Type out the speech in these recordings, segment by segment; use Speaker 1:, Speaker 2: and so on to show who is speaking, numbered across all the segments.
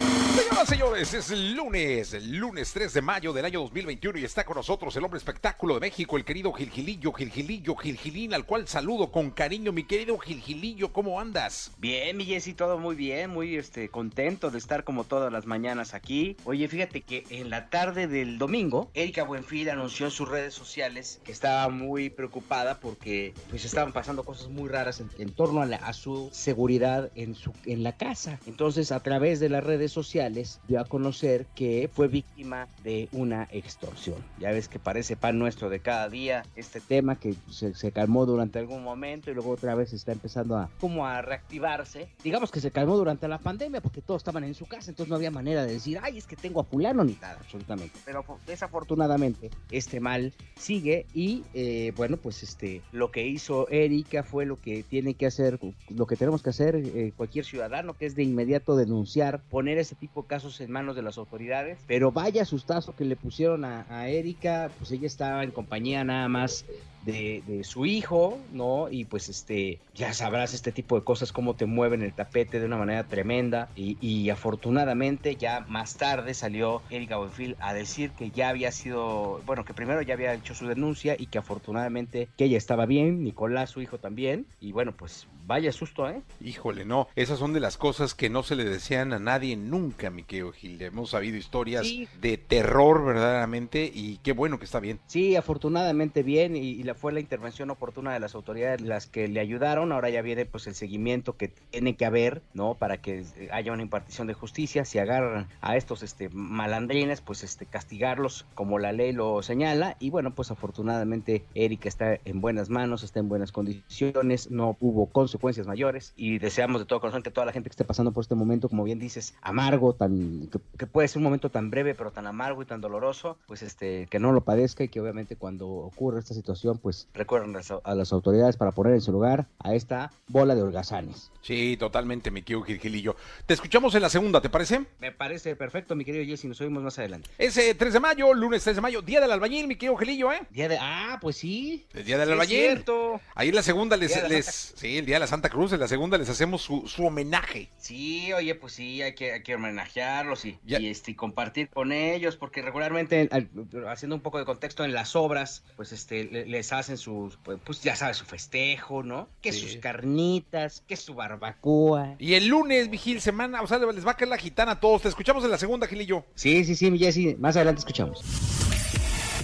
Speaker 1: Señoras, señores, es lunes, lunes 3 de mayo del año 2021 y está con nosotros el hombre espectáculo de México, el querido Gilgilillo, Gilgilillo, Gilgilín, al cual saludo con cariño. Mi querido Gilgilillo, ¿cómo andas?
Speaker 2: Bien, mi Jessy, todo muy bien, muy este, contento de estar como todas las mañanas aquí. Oye, fíjate que en la tarde del domingo, Erika Buenfil anunció en sus redes sociales que estaba muy preocupada porque pues estaban pasando cosas muy raras en, en torno a, la- a su seguridad en, su, en la casa. Entonces, a través de las redes sociales, dio a conocer que fue víctima de una extorsión. Ya ves que parece pan nuestro de cada día este tema que se, calmó durante algún momento y luego otra vez está empezando a como a reactivarse. Digamos que se calmó durante la pandemia porque todos estaban en su casa, entonces no había manera de decir, ay, es que tengo a fulano ni nada, absolutamente. Pero fo- desafortunadamente este mal sigue y eh, bueno, pues este lo que hizo Erika fue lo que tiene que hacer, lo que tenemos que hacer eh, cualquier ciudadano, que es de inmediato denunciar, poner ese tipo de casos en manos de las autoridades. Pero vaya sustazo que le pusieron a, a Erika, pues ella estaba en compañía nada más de, de su hijo, ¿no? Y pues este, ya sabrás este tipo de cosas, cómo te mueven el tapete de una manera tremenda. Y, y afortunadamente ya más tarde salió Erika Buenfil a decir que ya había sido, bueno, que primero ya había hecho su denuncia y que afortunadamente que ella estaba bien, Nicolás, su hijo también. Y bueno, pues vaya susto, ¿eh?
Speaker 1: Híjole, no, esas son de las cosas que no se le desean a nadie nunca, mi querido Gil. Hemos sabido historias
Speaker 2: Sí.
Speaker 1: de terror verdaderamente y qué bueno que está bien.
Speaker 2: Sí, afortunadamente bien y, y fue la intervención oportuna de las autoridades las que le ayudaron. Ahora ya viene pues el seguimiento que tiene que haber, ¿no? Para que eh, haya una impartición de justicia. Si agarran a estos este, malandrines, pues este, castigarlos como la ley lo señala. Y bueno, pues afortunadamente Erika está en buenas manos, está en buenas condiciones, no hubo consecuencias mayores y deseamos de todo corazón que toda la gente que esté pasando por este momento, como bien dices, amargo, tan que, que puede ser un momento tan breve pero tan amargo y tan doloroso, pues este que no lo padezca y que obviamente cuando ocurre esta situación, pues recuerden a las- a las autoridades para poner en su lugar a esta bola de holgazanes.
Speaker 1: Sí, totalmente, mi querido Gilgilillo. Te escuchamos en la segunda, ¿te parece?
Speaker 2: Me parece perfecto, mi querido Jesse, nos oímos más adelante.
Speaker 1: Ese 3 de mayo, lunes 3 de mayo, Día del Albañil, mi querido Gilillo, ¿eh?
Speaker 2: Día de ah, pues sí.
Speaker 1: El Día del
Speaker 2: Sí, es
Speaker 1: Albañil.
Speaker 2: cierto.
Speaker 1: Ahí en la segunda les,
Speaker 2: la
Speaker 1: les sí, el día de la Santa Cruz, en la segunda les hacemos su, su homenaje.
Speaker 2: Sí, oye, pues sí, hay que, hay que homenajearlos y,
Speaker 1: Ya.
Speaker 2: y, este, compartir con ellos, porque regularmente, al- haciendo un poco de contexto en las obras, pues este, le- les hacen sus, pues, pues, ya sabes, su festejo, ¿no? Que
Speaker 1: Sí.
Speaker 2: sus carnitas, que su barbacoa.
Speaker 1: Y el lunes, Vigil, semana, o sea, les va a caer la gitana a todos. Te escuchamos en la segunda, Gilillo.
Speaker 2: Sí, sí, sí, mi Jessy, más adelante escuchamos.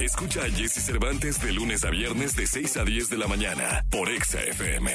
Speaker 3: Escucha a Jesse Cervantes de lunes a viernes de 6 a 10 de la mañana por Exa FM.